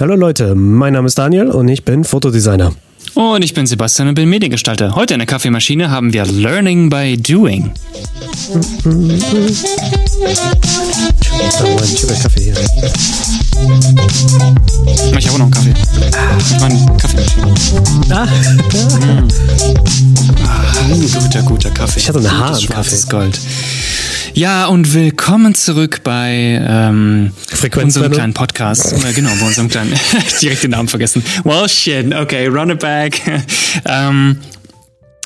Hallo Leute, mein Name ist Daniel und ich bin Fotodesigner. Und ich bin Sebastian und bin Mediengestalter. Heute in der Kaffeemaschine haben wir Learning by Doing. Ich habe auch noch einen Kaffee. Ich meine Kaffeemaschine. Ah. Ah, guter, guter Kaffee. Ich hatte eine Haar im Kaffee. Gold. Ja, und willkommen zurück bei ähm, unserem kleinen Podcast. Äh, genau, bei unserem kleinen, direkt den Namen vergessen. Well, shit, okay, run it back. ähm,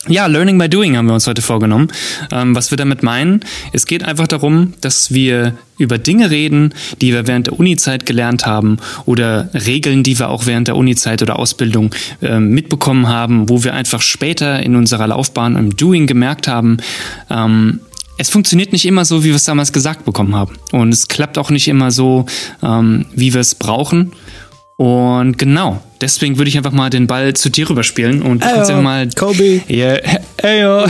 ja, Learning by Doing haben wir uns heute vorgenommen. Ähm, was wir damit meinen, es geht einfach darum, dass wir über Dinge reden, die wir während der Uni-Zeit gelernt haben oder Regeln, die wir auch während der Uni-Zeit oder Ausbildung ähm, mitbekommen haben, wo wir einfach später in unserer Laufbahn im Doing gemerkt haben, ähm, es funktioniert nicht immer so, wie wir es damals gesagt bekommen haben. Und es klappt auch nicht immer so, ähm, wie wir es brauchen. Und genau, deswegen würde ich einfach mal den Ball zu dir rüberspielen und du kannst ja mal Kobe. ja, hey, yo.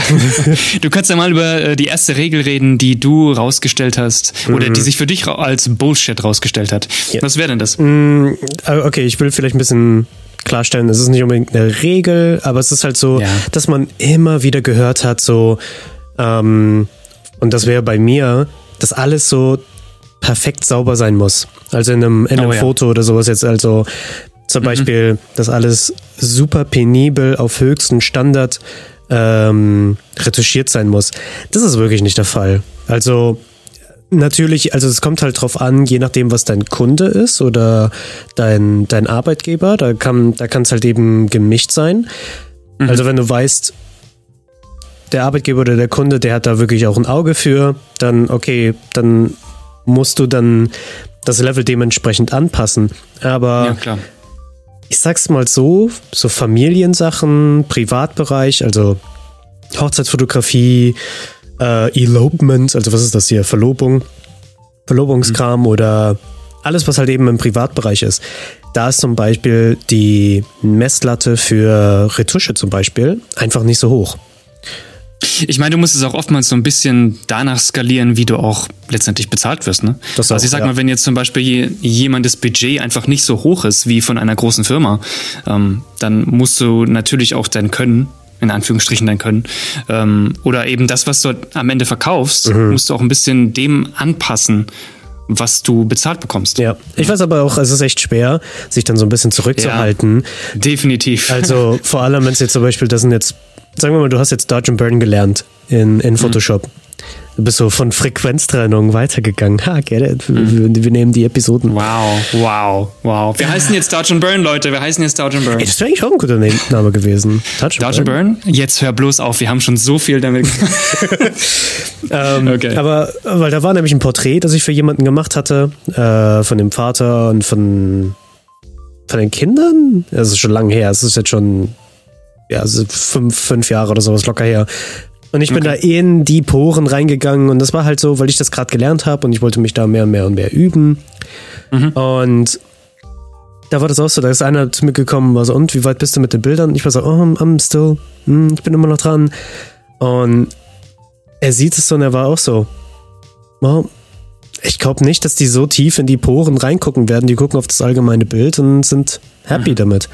Du kannst ja mal über äh, die erste Regel reden, die du rausgestellt hast oder die sich für dich als Bullshit rausgestellt hat. Ja. Was wäre denn das? Mm, äh, Okay, ich will vielleicht ein bisschen klarstellen, es ist nicht unbedingt eine Regel, aber es ist halt so, Ja. dass man immer wieder gehört hat, so, ähm, und das wäre bei mir, dass alles so perfekt sauber sein muss. Also in einem, in einem Oh ja. Foto oder sowas jetzt, also zum Beispiel, dass alles super penibel auf höchsten Standard ähm, retuschiert sein muss. Das ist wirklich nicht der Fall. Also Natürlich, also es kommt halt drauf an, je nachdem, was dein Kunde ist oder dein, dein Arbeitgeber, da kann da kann es halt eben gemischt sein. Also wenn du weißt, der Arbeitgeber oder der Kunde, der hat da wirklich auch ein Auge für, dann okay, dann musst du dann das Level dementsprechend anpassen. Aber Ja, ich sag's mal so, so Familiensachen, Privatbereich, also Hochzeitsfotografie, äh, Elopement, also was ist das hier, Verlobung, Verlobungskram oder alles, was halt eben im Privatbereich ist. Da ist zum Beispiel die Messlatte für Retusche zum Beispiel einfach nicht so hoch. Ich meine, du musst es auch oftmals so ein bisschen danach skalieren, wie du auch letztendlich bezahlt wirst. Ne? Das also ich sag ja. mal, wenn jetzt zum Beispiel je- jemandes Budget einfach nicht so hoch ist wie von einer großen Firma, ähm, dann musst du natürlich auch dein Können in Anführungsstrichen dein Können. Ähm, oder eben das, was du am Ende verkaufst, Mhm. musst du auch ein bisschen dem anpassen, was du bezahlt bekommst. Ja, ich weiß aber auch, es ist echt schwer, sich dann so ein bisschen zurückzuhalten. Definitiv. Also vor allem, wenn es jetzt zum Beispiel, das sind jetzt, sagen wir mal, du hast jetzt Dodge and Burn gelernt in, in Photoshop. Du bist so von Frequenztrennung weitergegangen. Ha, get it. Wir, wir nehmen die Episoden. wow, wow, wow. Wir heißen jetzt Dodge and Burn, Leute. Wir heißen jetzt Dodge and Burn. Ey, das wäre eigentlich auch ein guter Na- Name gewesen. Touch Dodge and Burn? Jetzt hör bloß auf, wir haben schon so viel damit. Ähm, Okay. Aber, weil da war nämlich ein Porträt, das ich für jemanden gemacht hatte, äh, von dem Vater und von, von den Kindern. Das ist schon lange her. Es ist jetzt schon, ja, ist fünf, fünf Jahre oder sowas locker her. Und ich bin da in die Poren reingegangen und das war halt so, weil ich das gerade gelernt habe und ich wollte mich da mehr und mehr und mehr üben. Und da war das auch so, da ist einer zu mir gekommen und war so, und wie weit bist du mit den Bildern? Und ich war so, oh, I'm, still, hm, ich bin immer noch dran. Und er sieht es so und er war auch so, oh, ich glaube nicht, dass die so tief in die Poren reingucken werden. Die gucken auf das allgemeine Bild und sind happy damit.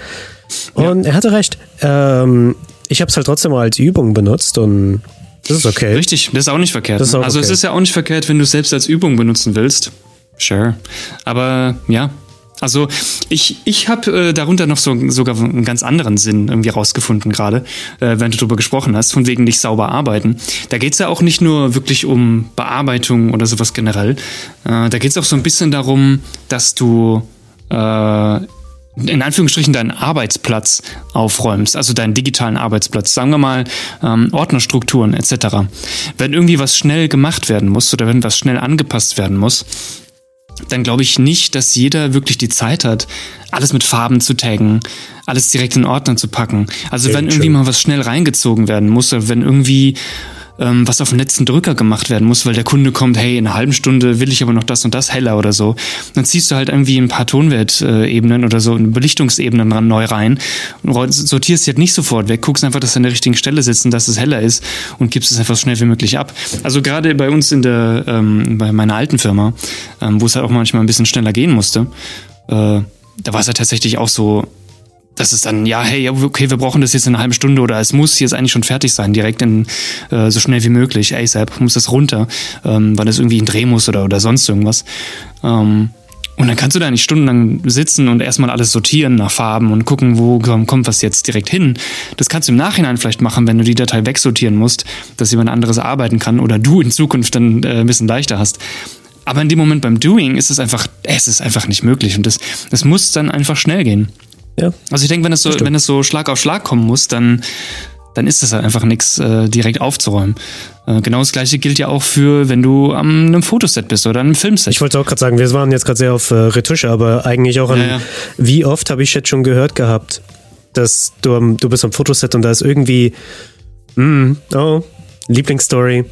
Und er hatte recht. Ähm, ich habe es halt trotzdem mal als Übung benutzt und das ist okay. Richtig, das ist auch nicht verkehrt. Ne? auch also es okay. ist ja auch nicht verkehrt, wenn du es selbst als Übung benutzen willst. Sure. Aber ja. Also ich, ich habe äh, darunter noch so, sogar einen ganz anderen Sinn irgendwie rausgefunden gerade, äh, wenn du darüber gesprochen hast, von wegen nicht sauber arbeiten. Da geht's ja auch nicht nur wirklich um Bearbeitung oder sowas generell. Äh, da geht's auch so ein bisschen darum, dass du äh, in Anführungsstrichen deinen Arbeitsplatz aufräumst, also deinen digitalen Arbeitsplatz, sagen wir mal ähm, Ordnerstrukturen etc. Wenn irgendwie was schnell gemacht werden muss oder wenn was schnell angepasst werden muss, dann glaube ich nicht, dass jeder wirklich die Zeit hat, alles mit Farben zu taggen, alles direkt in Ordner zu packen. Also wenn irgendwie mal was schnell reingezogen werden muss, oder wenn irgendwie ähm, was auf den letzten Drücker gemacht werden muss, weil der Kunde kommt, hey, in einer halben Stunde will ich aber noch das und das heller oder so. Dann ziehst du halt irgendwie ein paar Tonwertebenen oder so, Belichtungsebenen ran, neu rein und sortierst die halt nicht sofort weg, guckst einfach, dass sie an der richtigen Stelle sitzen, dass es heller ist und gibst es einfach so schnell wie möglich ab. Also gerade bei uns in der, ähm, bei meiner alten Firma, ähm, wo es halt auch manchmal ein bisschen schneller gehen musste, äh, da war es ja tatsächlich auch so, dass es dann, ja, hey, okay, wir brauchen das jetzt in einer halben Stunde oder es muss jetzt eigentlich schon fertig sein, direkt in äh, so schnell wie möglich, ASAP, muss das runter, ähm, weil das irgendwie ein Dreh muss oder, oder sonst irgendwas. Ähm, und dann kannst du da nicht stundenlang sitzen und erstmal alles sortieren nach Farben und gucken, wo kommt was jetzt direkt hin. Das kannst du im Nachhinein vielleicht machen, wenn du die Datei wegsortieren musst, dass jemand anderes arbeiten kann oder du in Zukunft dann äh, ein bisschen leichter hast. Aber in dem Moment beim Doing ist es einfach, es ist einfach nicht möglich und das, das muss dann einfach schnell gehen. Ja. Also ich denke, wenn es so, wenn es so Schlag auf Schlag kommen muss, dann, dann ist das halt einfach nichts äh, direkt aufzuräumen. Äh, genau das gleiche gilt ja auch für, wenn du am einem Fotoset bist oder einem Filmset. Ich wollte auch gerade sagen, wir waren jetzt gerade sehr auf äh, Retusche, aber eigentlich auch an, ja, ja. wie oft habe ich jetzt schon gehört gehabt, dass du, am, du bist am Fotoset und da ist irgendwie, mm, oh, Lieblingsstory,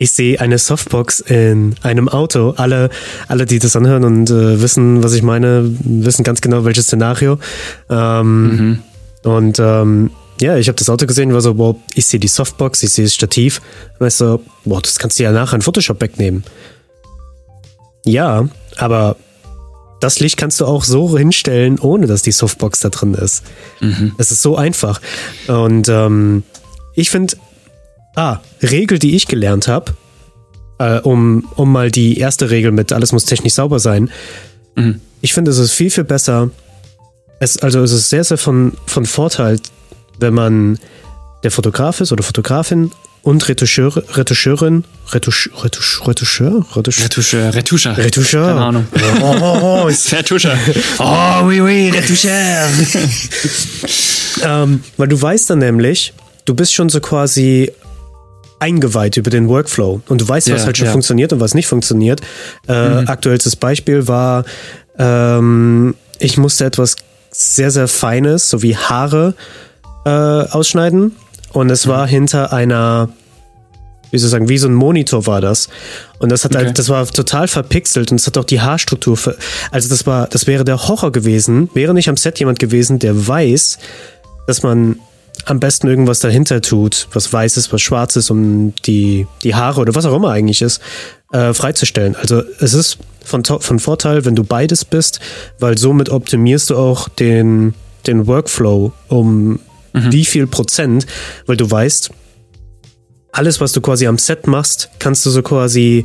ich sehe eine Softbox in einem Auto. Alle, alle, die das anhören und äh, wissen, was ich meine, wissen ganz genau, welches Szenario. Ähm, mhm. Und ähm, ja, ich habe das Auto gesehen, war so, boah, ich sehe die Softbox, ich sehe das Stativ. Weißt du, boah, das kannst du ja nachher in Photoshop wegnehmen. Ja, aber das Licht kannst du auch so hinstellen, ohne dass die Softbox da drin ist. Mhm. Es ist so einfach. Und ähm, ich finde, Ah, Regel, die ich gelernt habe, äh, um, um mal die erste Regel mit alles muss technisch sauber sein. Mhm. Ich finde, es ist viel, viel besser. Es, also es ist sehr, sehr von, von Vorteil, wenn man der Fotograf ist oder Fotografin und Retoucheur, Retoucheurin, Retouch, Retouch, Retoucheur, Retoucheur, Retoucheur, Retoucheur, Retoucheur. Keine Ahnung. Oh, oh, oh, Retoucheur. Oh, oui, oui, Retoucheur. ähm, weil du weißt dann nämlich, du bist schon so quasi eingeweiht über den Workflow und du weißt, was ja, halt schon ja. funktioniert und was nicht funktioniert. Äh, mhm. Aktuellstes Beispiel war, ähm, ich musste etwas sehr, sehr Feines, so wie Haare, äh, ausschneiden und es mhm. war hinter einer, wie soll ich sagen, wie so ein Monitor war das. Und das hat okay. halt, das war total verpixelt und es hat auch die Haarstruktur, ver also das war, das wäre der Horror gewesen, wäre nicht am Set jemand gewesen, der weiß, dass man am besten irgendwas dahinter tut, was weißes, was schwarzes, um die, die Haare oder was auch immer eigentlich ist, äh, freizustellen. Also es ist von, von Vorteil, wenn du beides bist, weil somit optimierst du auch den, den Workflow um mhm. wie viel Prozent, weil du weißt, alles, was du quasi am Set machst, kannst du so quasi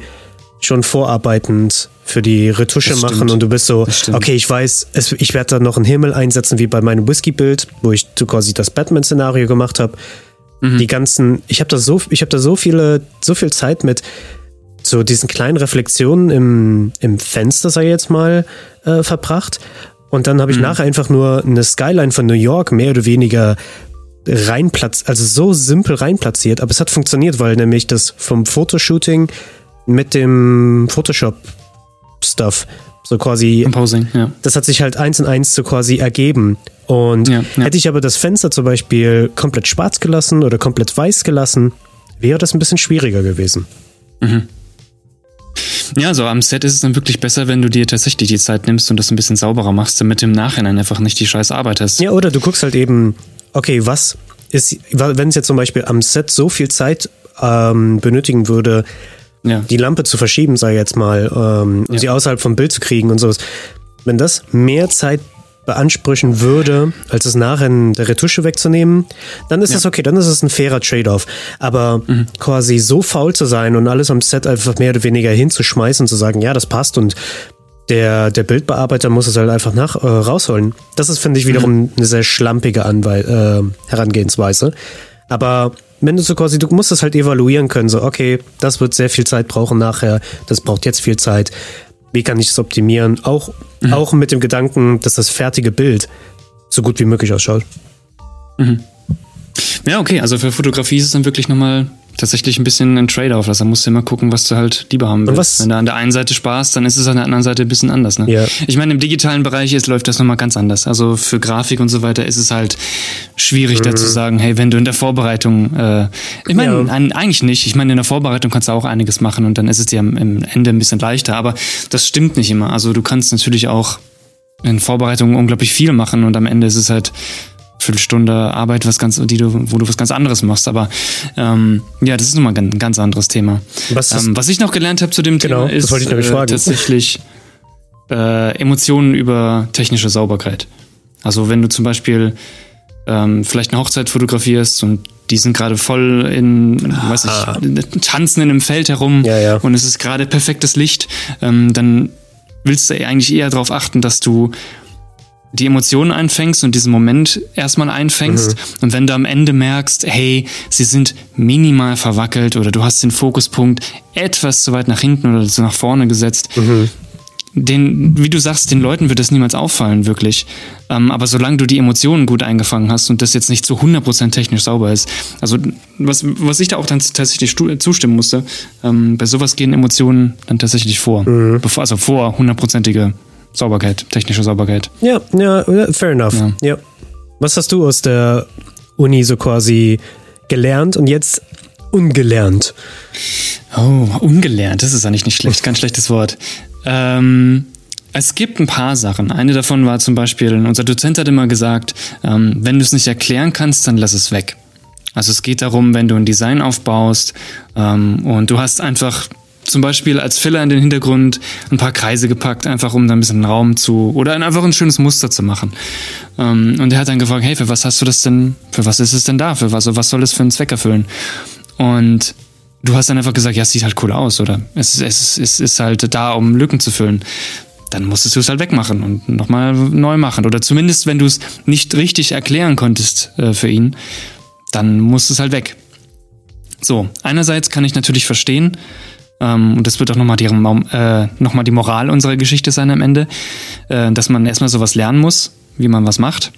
schon vorarbeitend für die Retusche machen und du bist so, okay, ich weiß, es, ich werde da noch einen Himmel einsetzen, wie bei meinem Whisky-Bild, wo ich quasi das Batman-Szenario gemacht habe. Mhm. Die ganzen, ich habe da so, ich habe da so viele, so viel Zeit mit so diesen kleinen Reflexionen im, im Fenster, ich jetzt mal, äh, verbracht. Und dann habe ich mhm. nachher einfach nur eine Skyline von New York mehr oder weniger reinplatziert, also so simpel reinplatziert, aber es hat funktioniert, weil nämlich das vom Fotoshooting mit dem Photoshop Stuff. So quasi. Composing, ja. Das hat sich halt eins in eins so quasi ergeben. Und ja, ja. hätte ich aber das Fenster zum Beispiel komplett schwarz gelassen oder komplett weiß gelassen, wäre das ein bisschen schwieriger gewesen. Mhm. Ja, so am Set ist es dann wirklich besser, wenn du dir tatsächlich die Zeit nimmst und das ein bisschen sauberer machst, damit du im Nachhinein einfach nicht die scheiß Arbeit hast. Ja, oder du guckst halt eben, okay, was ist, wenn es jetzt zum Beispiel am Set so viel Zeit ähm, benötigen würde, ja. die Lampe zu verschieben, sei jetzt mal, ähm, ja. sie außerhalb vom Bild zu kriegen und sowas. Wenn das mehr Zeit beanspruchen würde, als es nachher in der Retusche wegzunehmen, dann ist ja. das okay, dann ist es ein fairer Trade-off. Aber mhm. quasi so faul zu sein und alles am Set einfach mehr oder weniger hinzuschmeißen und zu sagen, ja, das passt und der, der Bildbearbeiter muss es halt einfach nach, äh, rausholen. Das ist, finde ich, wiederum mhm. eine sehr schlampige Anwe äh, Herangehensweise. Aber wenn du so quasi, du musst es halt evaluieren können, so, okay, das wird sehr viel Zeit brauchen nachher, das braucht jetzt viel Zeit. Wie kann ich es optimieren? Auch, mhm. auch mit dem Gedanken, dass das fertige Bild so gut wie möglich ausschaut. Mhm. Ja, okay, also für Fotografie ist es dann wirklich nochmal tatsächlich ein bisschen ein Trade-off. Also musst du immer gucken, was du halt lieber haben willst. Wenn du an der einen Seite sparst, dann ist es an der anderen Seite ein bisschen anders. Ne? Ja. Ich meine, im digitalen Bereich ist, läuft das nochmal ganz anders. Also für Grafik und so weiter ist es halt schwierig, mhm. da zu sagen, hey, wenn du in der Vorbereitung, äh, ich meine, ja. eigentlich nicht. Ich meine, in der Vorbereitung kannst du auch einiges machen und dann ist es dir am, am Ende ein bisschen leichter. Aber das stimmt nicht immer. Also du kannst natürlich auch in Vorbereitung unglaublich viel machen und am Ende ist es halt Viertelstunde Arbeit, was ganz, die du, wo du was ganz anderes machst. Aber ähm, ja, das ist nochmal ein ganz anderes Thema. Was, ähm, was ich noch gelernt habe zu dem genau, Thema ist äh, tatsächlich äh, Emotionen über technische Sauberkeit. Also wenn du zum Beispiel ähm, vielleicht eine Hochzeit fotografierst und die sind gerade voll in, ah. weiß ich, tanzen in einem Feld herum ja, ja. und es ist gerade perfektes Licht, ähm, dann willst du eigentlich eher darauf achten, dass du die Emotionen einfängst und diesen Moment erstmal einfängst. Mhm. Und wenn du am Ende merkst, hey, sie sind minimal verwackelt oder du hast den Fokuspunkt etwas zu weit nach hinten oder zu nach vorne gesetzt, mhm den, wie du sagst, den Leuten wird das niemals auffallen, wirklich. Ähm, aber solange du die Emotionen gut eingefangen hast und das jetzt nicht zu 100% technisch sauber ist, also was, was ich da auch dann tatsächlich zustimmen musste, ähm, bei sowas gehen Emotionen dann tatsächlich vor. Mhm. Bevor, also vor hundertprozentige Sauberkeit, technische Sauberkeit. Ja, ja, fair enough. Ja. ja. Was hast du aus der Uni so quasi gelernt und jetzt ungelernt? Oh, ungelernt, das ist eigentlich nicht schlecht, ganz schlechtes Wort. Ähm, es gibt ein paar Sachen. Eine davon war zum Beispiel, unser Dozent hat immer gesagt, ähm, wenn du es nicht erklären kannst, dann lass es weg. Also es geht darum, wenn du ein Design aufbaust ähm, und du hast einfach zum Beispiel als Filler in den Hintergrund ein paar Kreise gepackt, einfach um da ein bisschen Raum zu oder einfach ein schönes Muster zu machen. Ähm, und er hat dann gefragt, hey, für was hast du das denn, für was ist es denn da? Für was, was soll es für einen Zweck erfüllen? Und du hast dann einfach gesagt, ja, es sieht halt cool aus, oder? Es, es, es ist halt da, um Lücken zu füllen. Dann musstest du es halt wegmachen und nochmal neu machen. Oder zumindest, wenn du es nicht richtig erklären konntest äh, für ihn, dann musst es halt weg. So, einerseits kann ich natürlich verstehen, ähm, und das wird auch nochmal die, äh, noch die Moral unserer Geschichte sein am Ende, äh, dass man erstmal sowas lernen muss, wie man was macht.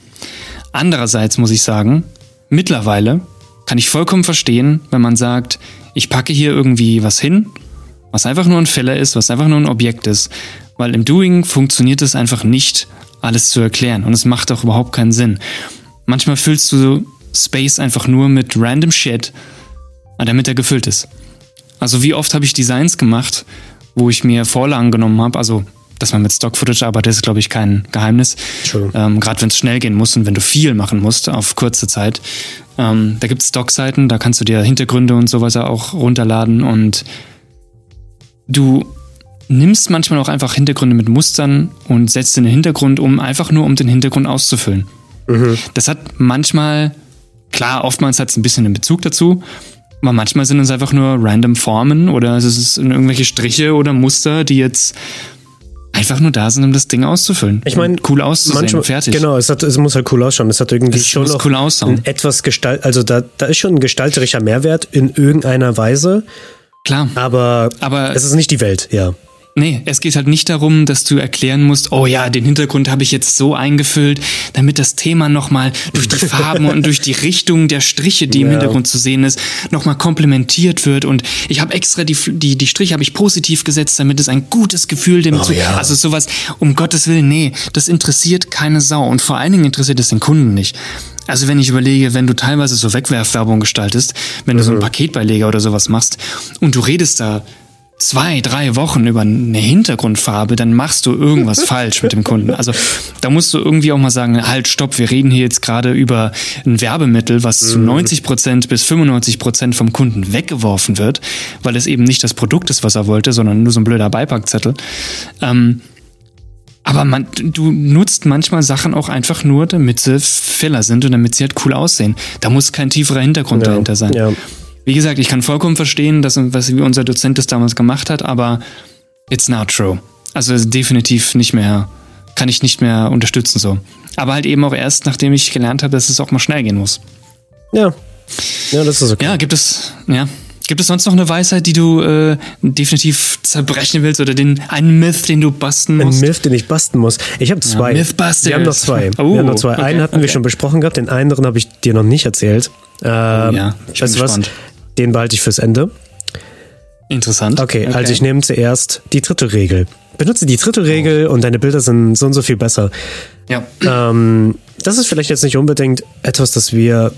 Andererseits muss ich sagen, mittlerweile kann ich vollkommen verstehen, wenn man sagt, ich packe hier irgendwie was hin, was einfach nur ein Fehler ist, was einfach nur ein Objekt ist. Weil im Doing funktioniert es einfach nicht, alles zu erklären. Und es macht auch überhaupt keinen Sinn. Manchmal füllst du Space einfach nur mit random Shit, damit er gefüllt ist. Also wie oft habe ich Designs gemacht, wo ich mir Vorlagen genommen habe, also dass man mit Stock-Footage arbeitet, ist, glaube ich, kein Geheimnis. Ähm, Gerade wenn es schnell gehen muss und wenn du viel machen musst auf kurze Zeit. Ähm, da gibt es Stock-Seiten, da kannst du dir Hintergründe und sowas auch runterladen und du nimmst manchmal auch einfach Hintergründe mit Mustern und setzt in den Hintergrund um, einfach nur um den Hintergrund auszufüllen. Mhm. Das hat manchmal, klar, oftmals hat es ein bisschen einen Bezug dazu, aber manchmal sind es einfach nur random Formen oder es ist irgendwelche Striche oder Muster, die jetzt einfach nur da sind, um das Ding auszufüllen. Ich meine, cool auszusehen, manchmal, fertig. Genau, es, hat, es muss halt cool ausschauen. Es hat irgendwie es schon noch cool ausschauen. etwas Gestalt, also da, da ist schon ein gestalterischer Mehrwert in irgendeiner Weise. Klar. Aber, aber es ist nicht die Welt, ja. Nee, es geht halt nicht darum, dass du erklären musst, oh ja, den Hintergrund habe ich jetzt so eingefüllt, damit das Thema nochmal durch die Farben und durch die Richtung der Striche, die ja. im Hintergrund zu sehen ist, nochmal komplementiert wird. Und ich habe extra die, die, die Striche habe ich positiv gesetzt, damit es ein gutes Gefühl dem oh, zu. Ja. Also sowas, um Gottes Willen, nee, das interessiert keine Sau. Und vor allen Dingen interessiert es den Kunden nicht. Also wenn ich überlege, wenn du teilweise so Wegwerfwerbung gestaltest, wenn du so einen mhm. Paketbeileger oder sowas machst und du redest da zwei, drei Wochen über eine Hintergrundfarbe, dann machst du irgendwas falsch mit dem Kunden. Also da musst du irgendwie auch mal sagen, halt, stopp, wir reden hier jetzt gerade über ein Werbemittel, was zu 90 mhm. Prozent bis 95 Prozent vom Kunden weggeworfen wird, weil es eben nicht das Produkt ist, was er wollte, sondern nur so ein blöder Beipackzettel. Ähm, aber man, du nutzt manchmal Sachen auch einfach nur, damit sie Filler sind und damit sie halt cool aussehen. Da muss kein tieferer Hintergrund ja, dahinter sein. Ja. Wie gesagt, ich kann vollkommen verstehen, dass, was wie unser Dozent das damals gemacht hat, aber it's not true. Also definitiv nicht mehr, kann ich nicht mehr unterstützen so. Aber halt eben auch erst, nachdem ich gelernt habe, dass es auch mal schnell gehen muss. Ja. Ja, das ist okay. Ja, gibt es, ja. Gibt es sonst noch eine Weisheit, die du äh, definitiv zerbrechen willst oder den einen Myth, den du basten musst? Ein Myth, den ich basten muss. Ich habe zwei. Ja, Mythbusters. Wir haben noch zwei. Oh, wir haben noch zwei. Okay, einen hatten okay. wir schon besprochen gehabt, den anderen habe ich dir noch nicht erzählt. Ähm, oh, ja, ich bin gespannt. Was? Den behalte ich fürs Ende. Interessant. Okay, okay. also ich nehme zuerst die dritte Regel. Benutze die dritte Regel oh. und deine Bilder sind so und so viel besser. Ja. Ähm, das ist vielleicht jetzt nicht unbedingt etwas, das wir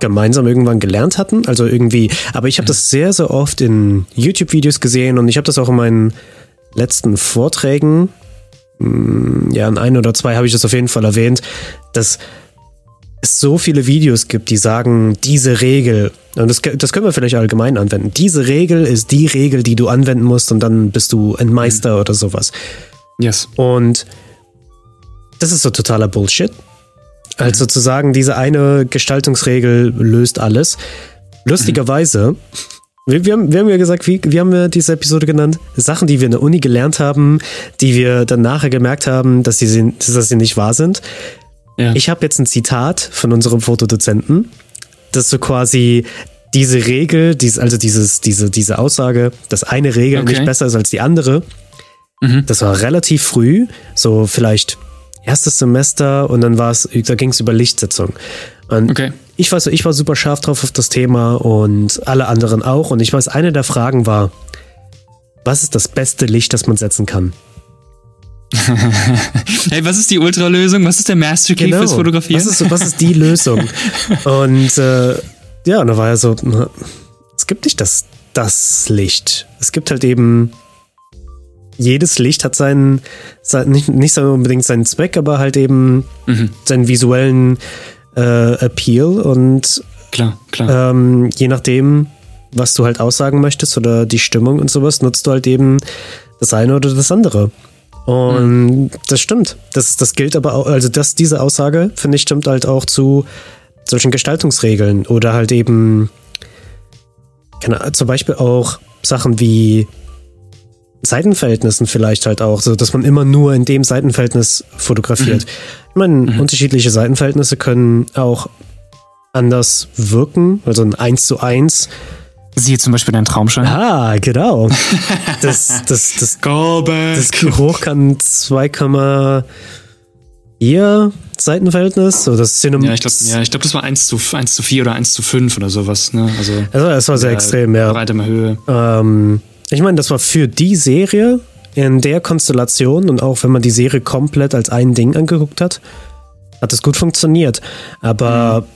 gemeinsam irgendwann gelernt hatten. Also irgendwie, aber ich habe das sehr, sehr oft in YouTube-Videos gesehen und ich habe das auch in meinen letzten Vorträgen, hm, ja, in ein oder zwei habe ich das auf jeden Fall erwähnt, dass es so viele Videos gibt, die sagen, diese Regel, und das, das können wir vielleicht allgemein anwenden, diese Regel ist die Regel, die du anwenden musst und dann bist du ein Meister mhm. oder sowas. Yes. Und das ist so totaler Bullshit. Also zu sagen, diese eine Gestaltungsregel löst alles. Lustigerweise, wir, wir, haben, wir haben ja gesagt, wie, wie haben wir diese Episode genannt? Sachen, die wir in der Uni gelernt haben, die wir dann nachher gemerkt haben, dass sie, dass sie nicht wahr sind. Ja. Ich habe jetzt ein Zitat von unserem Fotodozenten, das so quasi diese Regel, dies, also dieses, diese, diese Aussage, dass eine Regel Okay. nicht besser ist als die andere, Mhm. das war relativ früh, so vielleicht erstes Semester und dann war es, da ging es über Lichtsetzung. Und Okay. ich weiß, ich war super scharf drauf auf das Thema und alle anderen auch. Und ich weiß, eine der Fragen war, was ist das beste Licht, das man setzen kann? Hey, was ist die Ultralösung? Was ist der Master Key fürs Fotografieren? Was ist, was ist die Lösung? und äh, ja, und da war ja so, na, es gibt nicht das, das Licht. Es gibt halt eben, jedes Licht hat seinen, sein, nicht, nicht unbedingt seinen Zweck, aber halt eben Mhm. seinen visuellen äh, Appeal und Klar, klar. ähm, je nachdem, was du halt aussagen möchtest oder die Stimmung und sowas, nutzt du halt eben das eine oder das andere. Und das stimmt. Das, das gilt aber auch, also das, diese Aussage, finde ich, stimmt halt auch zu solchen Gestaltungsregeln oder halt eben, keine, Ahnung, zum Beispiel auch Sachen wie Seitenverhältnissen vielleicht halt auch, so dass man immer nur in dem Seitenverhältnis fotografiert. Ich meine, unterschiedliche Seitenverhältnisse können auch anders wirken, also ein 1 zu 1. Siehe zum Beispiel deinen Traumschein. Ah, genau. Das, das, das, das Hochkant 2,4 Seitenverhältnis. So das Cinnamon. ja, ich glaube, ja, ich glaub, das war 1 zu, 1 zu 4 oder 1 zu 5 oder sowas. Ne? Also, Also das war sehr extrem, ja. Breite Höhe. Ähm, ich meine, das war für die Serie in der Konstellation und auch wenn man die Serie komplett als ein Ding angeguckt hat, hat es gut funktioniert. Aber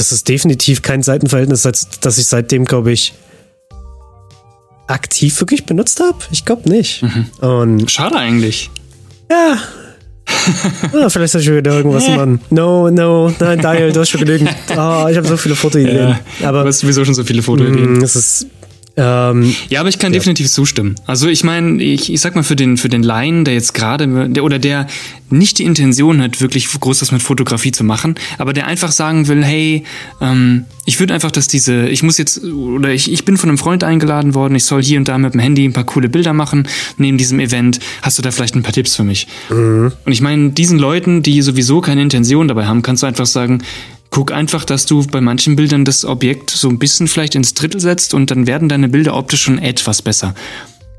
das ist definitiv kein Seitenverhältnis, das ich seitdem, glaube ich, aktiv wirklich benutzt habe. Ich glaube nicht. Und Schade eigentlich. ja. ah, vielleicht soll ich wieder irgendwas machen. No, no, nein, Dial, du hast schon genügend. Ah, ich habe so viele Fotoideen. du Aber hast sowieso schon so viele Fotoideen. mm, es ist. Ähm, Ja, aber ich kann definitiv zustimmen. Also ich meine, ich, ich sag mal für den für den Laien, der jetzt gerade der, oder der nicht die Intention hat, wirklich groß was mit Fotografie zu machen, aber der einfach sagen will, hey, ähm, ich würde einfach, dass diese, ich muss jetzt oder ich, ich bin von einem Freund eingeladen worden, ich soll hier und da mit dem Handy ein paar coole Bilder machen neben diesem Event. Hast du da vielleicht ein paar Tipps für mich? Und ich meine, diesen Leuten, die sowieso keine Intention dabei haben, kannst du einfach sagen, guck einfach, dass du bei manchen Bildern das Objekt so ein bisschen vielleicht ins Drittel setzt und dann werden deine Bilder optisch schon etwas besser.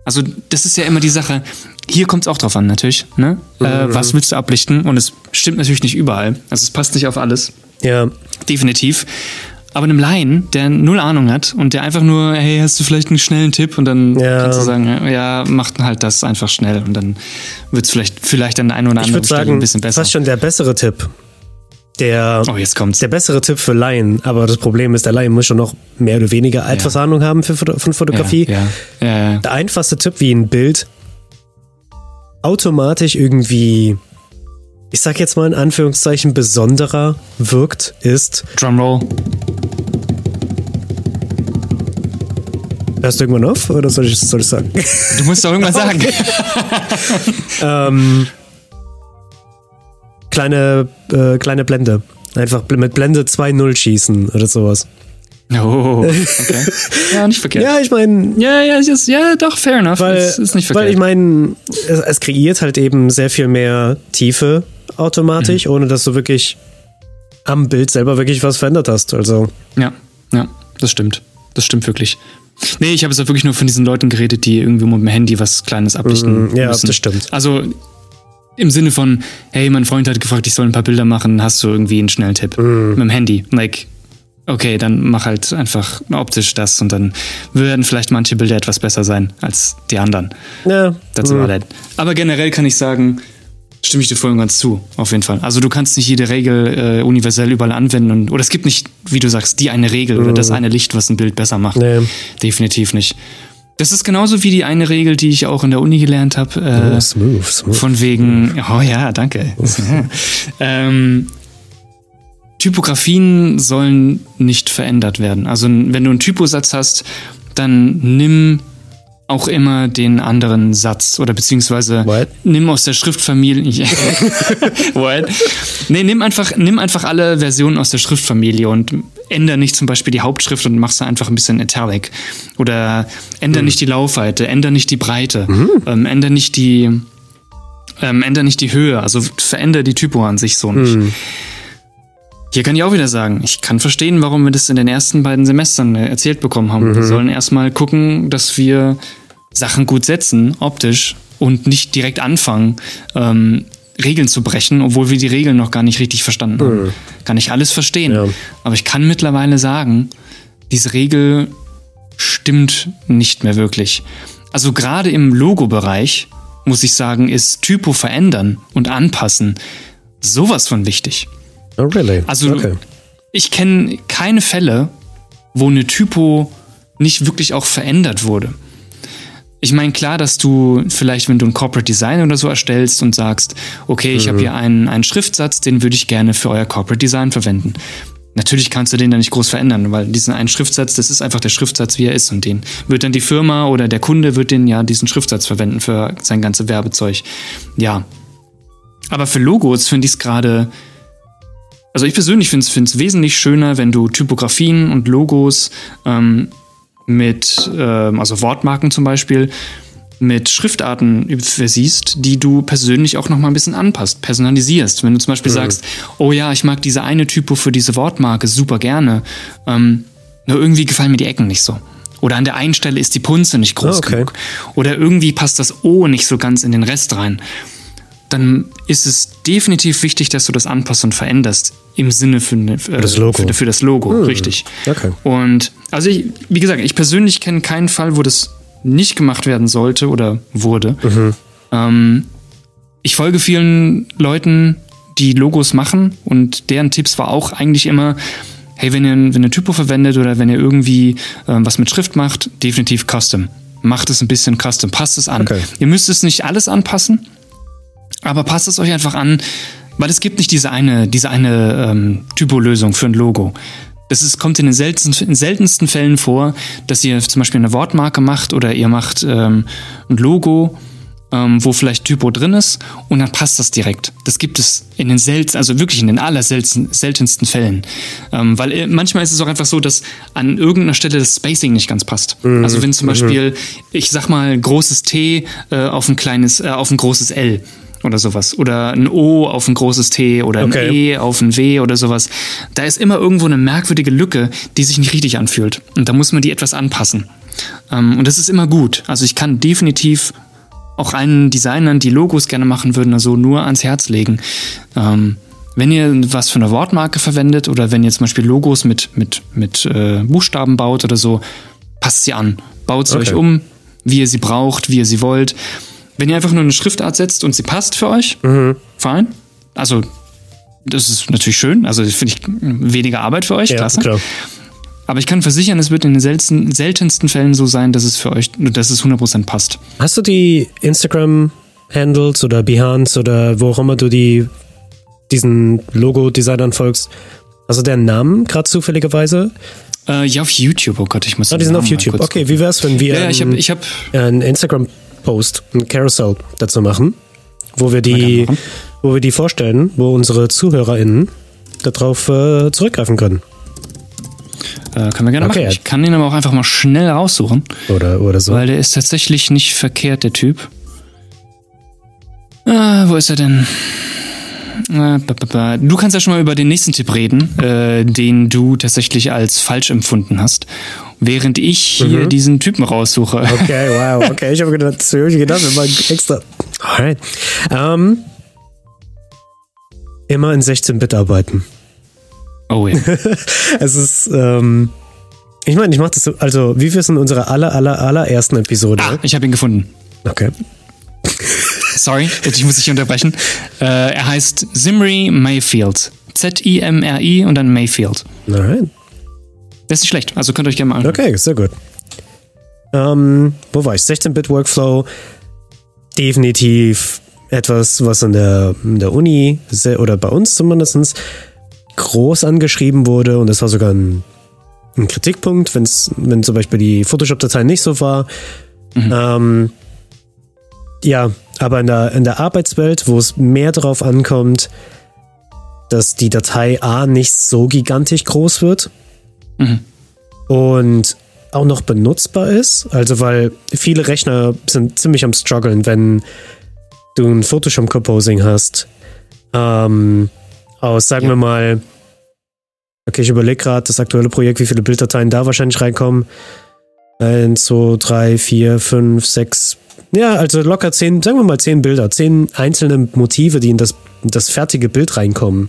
Also das ist ja immer die Sache. Hier kommt es auch drauf an, natürlich. Ne? Äh, was willst du ablichten? Und es stimmt natürlich nicht überall. Also es passt nicht auf alles. ja, Definitiv. Aber einem Laien, der null Ahnung hat und der einfach nur, hey, hast du vielleicht einen schnellen Tipp? Und dann Ja. kannst du sagen, ja, macht halt das einfach schnell und dann wird es vielleicht, vielleicht an der einen oder anderen Stelle sagen, ein bisschen besser. fast schon der bessere Tipp. Der, Oh, jetzt kommt's. der bessere Tipp für Laien. Aber das Problem ist, der Laien muss schon noch mehr oder weniger etwas Ahnung haben für, von Fotografie. Ja, ja, ja, ja. Der einfachste Tipp, wie ein Bild automatisch irgendwie, ich sag jetzt mal in Anführungszeichen, besonderer wirkt, ist, Drumroll. hörst du irgendwann auf oder soll ich, soll ich sagen? Du musst doch irgendwas sagen. ähm, kleine, äh, kleine Blende. Einfach mit Blende 2.0 schießen oder sowas. Oh, okay. Ja, nicht verkehrt. Ja, ich meine, Ja, ja, es ist, ja, doch, fair enough. weil, das ist nicht verkehrt. weil ich meine, es, es kreiert halt eben sehr viel mehr Tiefe automatisch, Mhm. ohne dass du wirklich am Bild selber wirklich was verändert hast. Also, ja, ja, das stimmt. Das stimmt wirklich. Nee, ich habe jetzt auch wirklich nur von diesen Leuten geredet, die irgendwie mit dem Handy was Kleines ablichten Mm, ja, müssen. das stimmt. Also im Sinne von, hey, mein Freund hat gefragt, ich soll ein paar Bilder machen, hast du irgendwie einen schnellen Tipp Mm. mit dem Handy? Like, okay, dann mach halt einfach optisch das und dann werden vielleicht manche Bilder etwas besser sein als die anderen. ja. That's mm, about. Aber generell kann ich sagen, stimme ich dir voll und ganz zu, auf jeden Fall. Also du kannst nicht jede Regel äh, universell überall anwenden und, oder es gibt nicht, wie du sagst, die eine Regel oder das eine Licht, was ein Bild besser macht. Nee. Definitiv nicht. Das ist genauso wie die eine Regel, die ich auch in der Uni gelernt habe. Äh, Oh, smooth, smooth. von wegen, oh ja, danke. Ja. Ähm, Typografien sollen nicht verändert werden. Also wenn du einen Typosatz hast, dann nimm auch immer den anderen Satz oder beziehungsweise What? nimm aus der Schriftfamilie. What? Nee, nimm einfach, nimm einfach alle Versionen aus der Schriftfamilie und ändere nicht zum Beispiel die Hauptschrift und mach's einfach ein bisschen italic. Oder ändere nicht die Laufweite, ändere nicht die Breite, ähm, ändere nicht die, ähm, ändere nicht die Höhe, also verändere die Typo an sich so nicht. Hier kann ich auch wieder sagen, ich kann verstehen, warum wir das in den ersten beiden Semestern äh, erzählt bekommen haben. Wir sollen erstmal gucken, dass wir Sachen gut setzen, optisch, und nicht direkt anfangen, ähm, Regeln zu brechen, obwohl wir die Regeln noch gar nicht richtig verstanden haben. Kann ich alles verstehen. Ja. Aber ich kann mittlerweile sagen, diese Regel stimmt nicht mehr wirklich. Also gerade im Logo-Bereich, muss ich sagen, ist Typo verändern und anpassen sowas von wichtig. Oh, really? Also okay. ich kenne keine Fälle, wo eine Typo nicht wirklich auch verändert wurde. Ich meine, klar, dass du vielleicht, wenn du ein Corporate Design oder so erstellst und sagst, okay, ich habe hier einen, einen Schriftsatz, den würde ich gerne für euer Corporate Design verwenden. Natürlich kannst du den dann nicht groß verändern, weil diesen einen Schriftsatz, das ist einfach der Schriftsatz, wie er ist. Und den wird dann die Firma oder der Kunde wird den ja diesen Schriftsatz verwenden für sein ganze Werbezeug. Ja. Aber für Logos finde ich es gerade also ich persönlich finde es wesentlich schöner, wenn du Typografien und Logos ähm, mit, ähm, also Wortmarken zum Beispiel, mit Schriftarten versiehst, die du persönlich auch noch mal ein bisschen anpasst, personalisierst. Wenn du zum Beispiel sagst, oh ja, ich mag diese eine Typo für diese Wortmarke super gerne, ähm, nur irgendwie gefallen mir die Ecken nicht so. Oder an der einen Stelle ist die Punze nicht groß Ah, okay. genug. Oder irgendwie passt das O nicht so ganz in den Rest rein dann ist es definitiv wichtig, dass du das anpasst und veränderst im Sinne für, äh, das Logo. Für, für das Logo, richtig. Okay. Und also ich, wie gesagt, ich persönlich kenne keinen Fall, wo das nicht gemacht werden sollte oder wurde. Ähm, ich folge vielen Leuten, die Logos machen und deren Tipps war auch eigentlich immer, hey, wenn ihr, wenn ihr Typo verwendet oder wenn ihr irgendwie ähm, was mit Schrift macht, definitiv Custom. Macht es ein bisschen Custom, passt es an. Okay. Ihr müsst es nicht alles anpassen, aber passt es euch einfach an, weil es gibt nicht diese eine, diese eine ähm, Typo-Lösung für ein Logo. Das ist, kommt in den seltensten, in seltensten Fällen vor, dass ihr zum Beispiel eine Wortmarke macht oder ihr macht ähm, ein Logo, ähm, wo vielleicht Typo drin ist und dann passt das direkt. Das gibt es in den selten, also wirklich in den allerseltensten seltensten Fällen. Ähm, weil äh, manchmal ist es auch einfach so, dass an irgendeiner Stelle das Spacing nicht ganz passt. Also wenn zum Beispiel, ich sag mal, großes T äh, auf ein kleines, äh, auf ein großes L oder sowas. Oder ein O auf ein großes T oder ein Okay. E auf ein W oder sowas. Da ist immer irgendwo eine merkwürdige Lücke, die sich nicht richtig anfühlt. Und da muss man die etwas anpassen. Ähm, und das ist immer gut. Also ich kann definitiv auch allen Designern, die Logos gerne machen würden, also nur ans Herz legen. Ähm, wenn ihr was für eine Wortmarke verwendet oder wenn ihr zum Beispiel Logos mit, mit, mit äh, Buchstaben baut oder so, passt sie an. Baut sie Okay. euch um, wie ihr sie braucht, wie ihr sie wollt. Wenn ihr einfach nur eine Schriftart setzt und sie passt für euch, fein. Also, das ist natürlich schön. Also, finde ich weniger Arbeit für euch, Ja, klasse. klar. Aber ich kann versichern, es wird in den seltensten, seltensten Fällen so sein, dass es für euch, dass es 100% passt. Hast du die Instagram-Handles oder Behance oder wo auch immer du die, diesen Logo-Designern folgst? Du deren Namen gerade zufälligerweise? Äh, ja, auf YouTube. Oh Gott, ich muss Ah, die sind auf Namen mal YouTube. Okay, wie wär's, wenn wir Ja, ja, ich einen, ich habe, einen Instagram-Post, ein Carousel dazu machen, wo wir die, wo wir die vorstellen, wo unsere ZuhörerInnen darauf äh, zurückgreifen können. äh, können wir gerne Okay, machen. Ich kann den aber auch einfach mal schnell raussuchen, Oder, oder so. weil der ist tatsächlich nicht verkehrt, der Typ. Ah, wo ist er denn? Äh. Du kannst ja schon mal über den nächsten Tipp reden, äh, den du tatsächlich als falsch empfunden hast, während ich hier diesen Typen raussuche. Okay, wow. Okay, ich habe gedacht, das hab ich gedacht, wir machen extra. Alright. Ähm, immer in 16-Bit arbeiten. Oh ja. Es ist, ähm, ich meine, ich mache das, so- also, wie wir es in unserer aller, aller, allerersten Episode. Ah, ich habe ihn gefunden. Okay. Sorry, ich muss dich unterbrechen. Äh, er heißt Zimri Mayfield. Z-I-M-R-I und dann Mayfield. Alright. Der ist nicht schlecht, also könnt ihr euch gerne mal anschauen. Okay, sehr gut. Ähm, wo war ich? 16-Bit-Workflow. Definitiv etwas, was in der, in der Uni oder bei uns zumindest groß angeschrieben wurde und das war sogar ein, ein Kritikpunkt, wenn's, wenn zum Beispiel die Photoshop-Datei nicht so war. Mhm. Ähm, ja, aber in der, in der Arbeitswelt, wo es mehr darauf ankommt, dass die Datei A nicht so gigantisch groß wird mhm. und auch noch benutzbar ist. Also, weil viele Rechner sind ziemlich am struggeln, wenn du ein Photoshop Composing hast. Ähm, aus, sagen ja. wir mal, okay, ich überlege gerade das aktuelle Projekt, wie viele Bilddateien da wahrscheinlich reinkommen. Eins, zwei, drei, vier, fünf, sechs. Ja, also locker zehn, sagen wir mal zehn Bilder, zehn einzelne Motive, die in das, das fertige Bild reinkommen.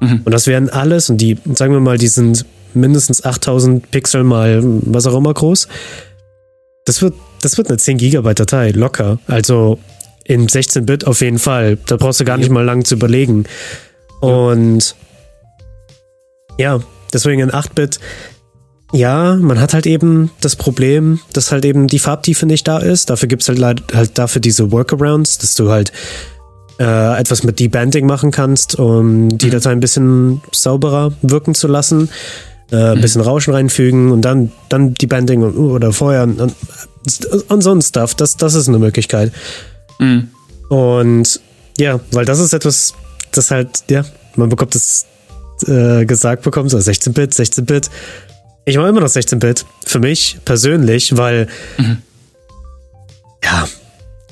Mhm. Und das wären alles, und die, sagen wir mal, die sind mindestens 8000 Pixel mal was auch immer groß. Das wird, das wird eine 10 Gigabyte Datei, locker. Also in 16-Bit auf jeden Fall. Da brauchst du gar nicht mal lang zu überlegen. Und ja, deswegen in 8-Bit ja, man hat halt eben das Problem, dass halt eben die Farbtiefe nicht da ist. Dafür gibt's halt halt dafür diese Workarounds, dass du halt äh, etwas mit Debanding machen kannst, um die mhm. Datei ein bisschen sauberer wirken zu lassen, äh, ein mhm. bisschen Rauschen reinfügen und dann dann Debanding oder vorher und, und, und so ein Stuff. Das das ist eine Möglichkeit. Mhm. Und ja, weil das ist etwas, das halt ja man bekommt das äh, gesagt bekommt, so 16-Bit, 16-Bit ich mache immer noch 16-Bit. Für mich persönlich, weil. Mhm. Ja.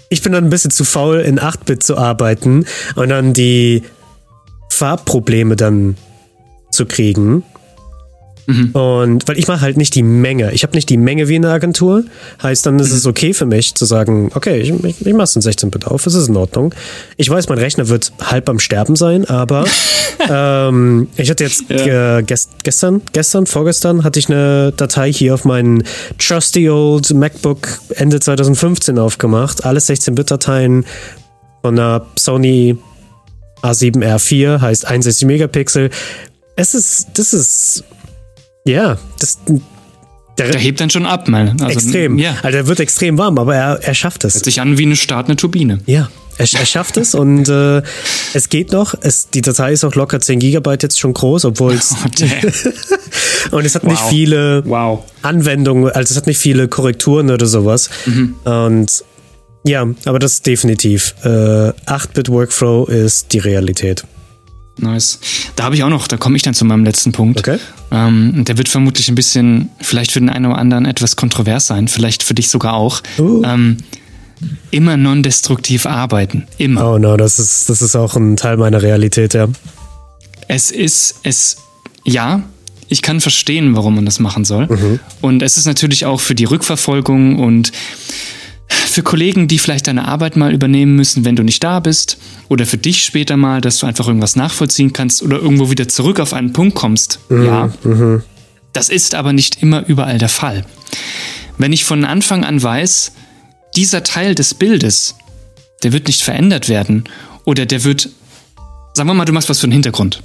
Ich bin dann ein bisschen zu faul, in 8-Bit zu arbeiten und dann die Farbprobleme dann zu kriegen. Mhm. Und weil ich mache halt nicht die Menge. Ich habe nicht die Menge wie in der Agentur. Heißt, dann ist mhm. es okay für mich zu sagen, okay, ich, ich, ich mache es in 16-Bit auf, es ist in Ordnung. Ich weiß, mein Rechner wird halb am Sterben sein, aber ähm, ich hatte jetzt ja. äh, gest, gestern, gestern, vorgestern hatte ich eine Datei hier auf meinen trusty old MacBook Ende 2015 aufgemacht. Alles 16-Bit-Dateien von einer Sony A7R4, heißt 61 Megapixel. Es ist, das ist ja, das. Der, der hebt dann schon ab, mal. Also, extrem. Ja. Also er wird extrem warm, aber er, er schafft es. Hört sich an wie eine startende Turbine. Ja, er, er schafft es und äh, es geht noch. Es, die Datei ist auch locker 10 Gigabyte jetzt schon groß, obwohl es. Oh, und es hat wow. nicht viele wow. Anwendungen, also es hat nicht viele Korrekturen oder sowas. Mhm. Und ja, aber das ist definitiv. Äh, 8-Bit Workflow ist die Realität. Nice. Da habe ich auch noch, da komme ich dann zu meinem letzten Punkt. Okay. Ähm, der wird vermutlich ein bisschen, vielleicht für den einen oder anderen etwas kontrovers sein, vielleicht für dich sogar auch. Uh. Ähm, immer non-destruktiv arbeiten. Immer. Oh no, das ist, das ist auch ein Teil meiner Realität, ja. Es ist, es, ja, ich kann verstehen, warum man das machen soll. Mhm. Und es ist natürlich auch für die Rückverfolgung und für Kollegen, die vielleicht deine Arbeit mal übernehmen müssen, wenn du nicht da bist, oder für dich später mal, dass du einfach irgendwas nachvollziehen kannst oder irgendwo wieder zurück auf einen Punkt kommst. Mhm. Ja. Mhm. Das ist aber nicht immer überall der Fall. Wenn ich von Anfang an weiß, dieser Teil des Bildes, der wird nicht verändert werden oder der wird, sagen wir mal, du machst was für den Hintergrund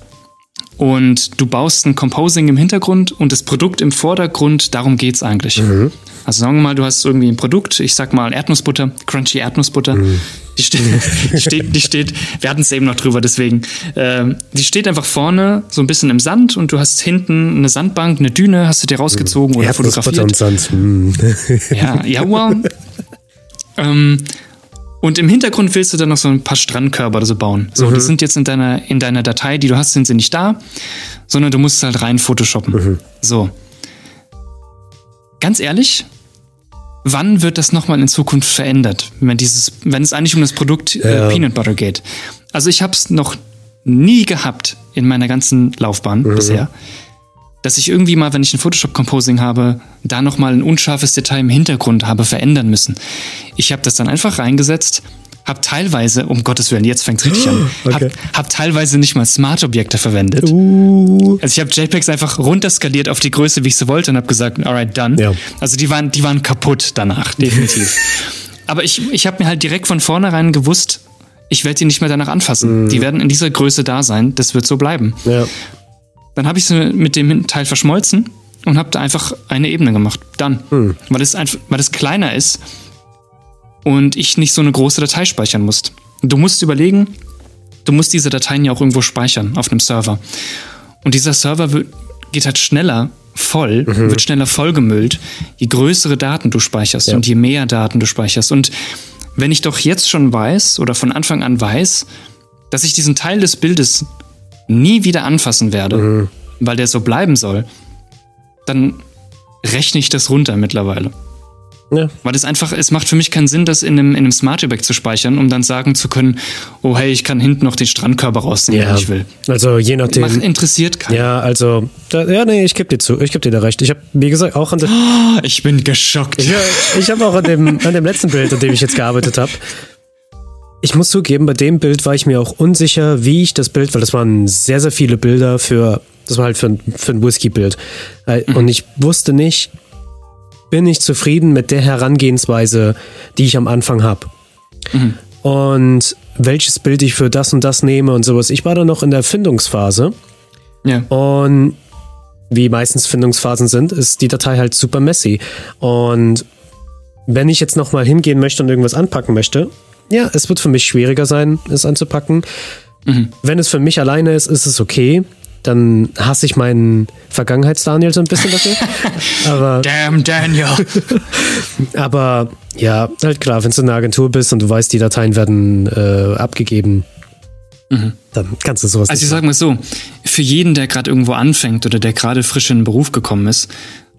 und du baust ein Composing im Hintergrund und das Produkt im Vordergrund, darum geht's eigentlich. Mhm. Also sagen wir mal, du hast irgendwie ein Produkt, ich sag mal Erdnussbutter, crunchy Erdnussbutter. Mhm. Die, steht, die steht, die steht, wir hatten es eben noch drüber, deswegen. Äh, die steht einfach vorne so ein bisschen im Sand und du hast hinten eine Sandbank, eine Düne, hast du dir rausgezogen mhm. oder fotografiert. Und Sand. Mhm. Ja, ja, well. ähm, und im Hintergrund willst du dann noch so ein paar Strandkörper oder so bauen. So, mhm. die sind jetzt in deiner, in deiner Datei, die du hast, sind sie nicht da, sondern du musst halt rein photoshoppen. Mhm. So. Ganz ehrlich, wann wird das nochmal in Zukunft verändert, wenn dieses, wenn es eigentlich um das Produkt äh, ja. Peanut Butter geht? Also ich habe es noch nie gehabt in meiner ganzen Laufbahn mhm. bisher, dass ich irgendwie mal, wenn ich ein Photoshop Composing habe, da nochmal ein unscharfes Detail im Hintergrund habe verändern müssen. Ich habe das dann einfach reingesetzt, habe teilweise, um Gottes Willen, jetzt fängt es richtig an, okay. habe hab teilweise nicht mal Smart-Objekte verwendet. Uh. Also ich habe JPEGs einfach runterskaliert auf die Größe, wie ich sie wollte und habe gesagt, alright, done. Ja. Also die waren, die waren kaputt danach, definitiv. Aber ich, ich habe mir halt direkt von vornherein gewusst, ich werde die nicht mehr danach anfassen. Mm. Die werden in dieser Größe da sein, das wird so bleiben. Ja. Dann habe ich sie mit dem Teil verschmolzen und habe da einfach eine Ebene gemacht. Dann. Hm. Weil, es einfach, weil es kleiner ist und ich nicht so eine große Datei speichern muss. Du musst überlegen, du musst diese Dateien ja auch irgendwo speichern auf einem Server. Und dieser Server geht halt schneller, voll, mhm. wird schneller vollgemüllt, je größere Daten du speicherst ja. und je mehr Daten du speicherst. Und wenn ich doch jetzt schon weiß oder von Anfang an weiß, dass ich diesen Teil des Bildes nie wieder anfassen werde, mhm. weil der so bleiben soll, dann rechne ich das runter mittlerweile. Ja. Weil es einfach, es macht für mich keinen Sinn, das in einem, in einem Smart Bag zu speichern, um dann sagen zu können, oh hey, ich kann hinten noch den Strandkörper rausnehmen, ja. wenn ich will. Also je nachdem. Macht, interessiert keinen. Ja, also, da, ja, nee, ich gebe dir zu, ich gebe dir da recht. Ich habe, wie gesagt, auch an der. Oh, ich bin geschockt. Ich, ich habe auch an dem, an dem letzten Bild, an dem ich jetzt gearbeitet habe, ich muss zugeben, bei dem Bild war ich mir auch unsicher, wie ich das Bild, weil das waren sehr, sehr viele Bilder für, das war halt für ein, für ein Whisky-Bild. Äh, mhm. Und ich wusste nicht, bin ich zufrieden mit der Herangehensweise, die ich am Anfang habe. Mhm. Und welches Bild ich für das und das nehme und sowas. Ich war da noch in der Findungsphase. Ja. Und wie meistens Findungsphasen sind, ist die Datei halt super messy. Und wenn ich jetzt nochmal hingehen möchte und irgendwas anpacken möchte, ja, es wird für mich schwieriger sein, es anzupacken. Mhm. Wenn es für mich alleine ist, ist es okay dann hasse ich meinen Vergangenheits-Daniel so ein bisschen dafür. aber, Damn Daniel! aber ja, halt klar, wenn du in einer Agentur bist und du weißt, die Dateien werden äh, abgegeben, mhm. dann kannst du sowas Also ich sag mal so, für jeden, der gerade irgendwo anfängt oder der gerade frisch in den Beruf gekommen ist,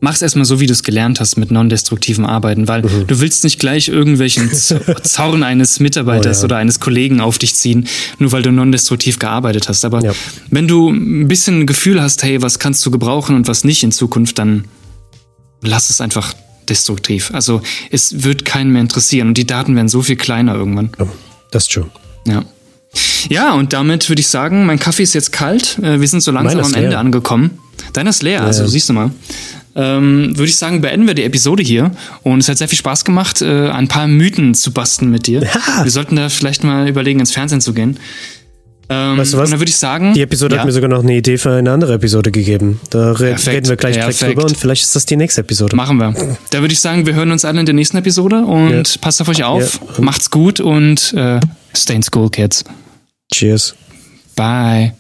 mach's erstmal so, wie du es gelernt hast mit non-destruktivem Arbeiten, weil mhm. du willst nicht gleich irgendwelchen Zorn eines Mitarbeiters oh, ja. oder eines Kollegen auf dich ziehen, nur weil du non-destruktiv gearbeitet hast. Aber ja. wenn du ein bisschen ein Gefühl hast, hey, was kannst du gebrauchen und was nicht in Zukunft, dann lass es einfach destruktiv. Also es wird keinen mehr interessieren und die Daten werden so viel kleiner irgendwann. Ja, das ist true. Ja. Ja, und damit würde ich sagen, mein Kaffee ist jetzt kalt. Äh, wir sind so langsam am Ende angekommen. Deiner ist leer, also siehst du mal ähm, würde ich sagen, beenden wir die Episode hier. Und es hat sehr viel Spaß gemacht, äh, ein paar Mythen zu basteln mit dir. Ja. Wir sollten da vielleicht mal überlegen, ins Fernsehen zu gehen. Ähm, weißt du was? Und dann würde ich sagen. Die Episode ja. hat mir sogar noch eine Idee für eine andere Episode gegeben. Da Perfekt. reden wir gleich direkt drüber und vielleicht ist das die nächste Episode. Machen wir. Da würde ich sagen, wir hören uns alle in der nächsten Episode und ja. passt auf euch auf. Ja. Macht's gut und äh, stay in school, kids. Cheers. Bye.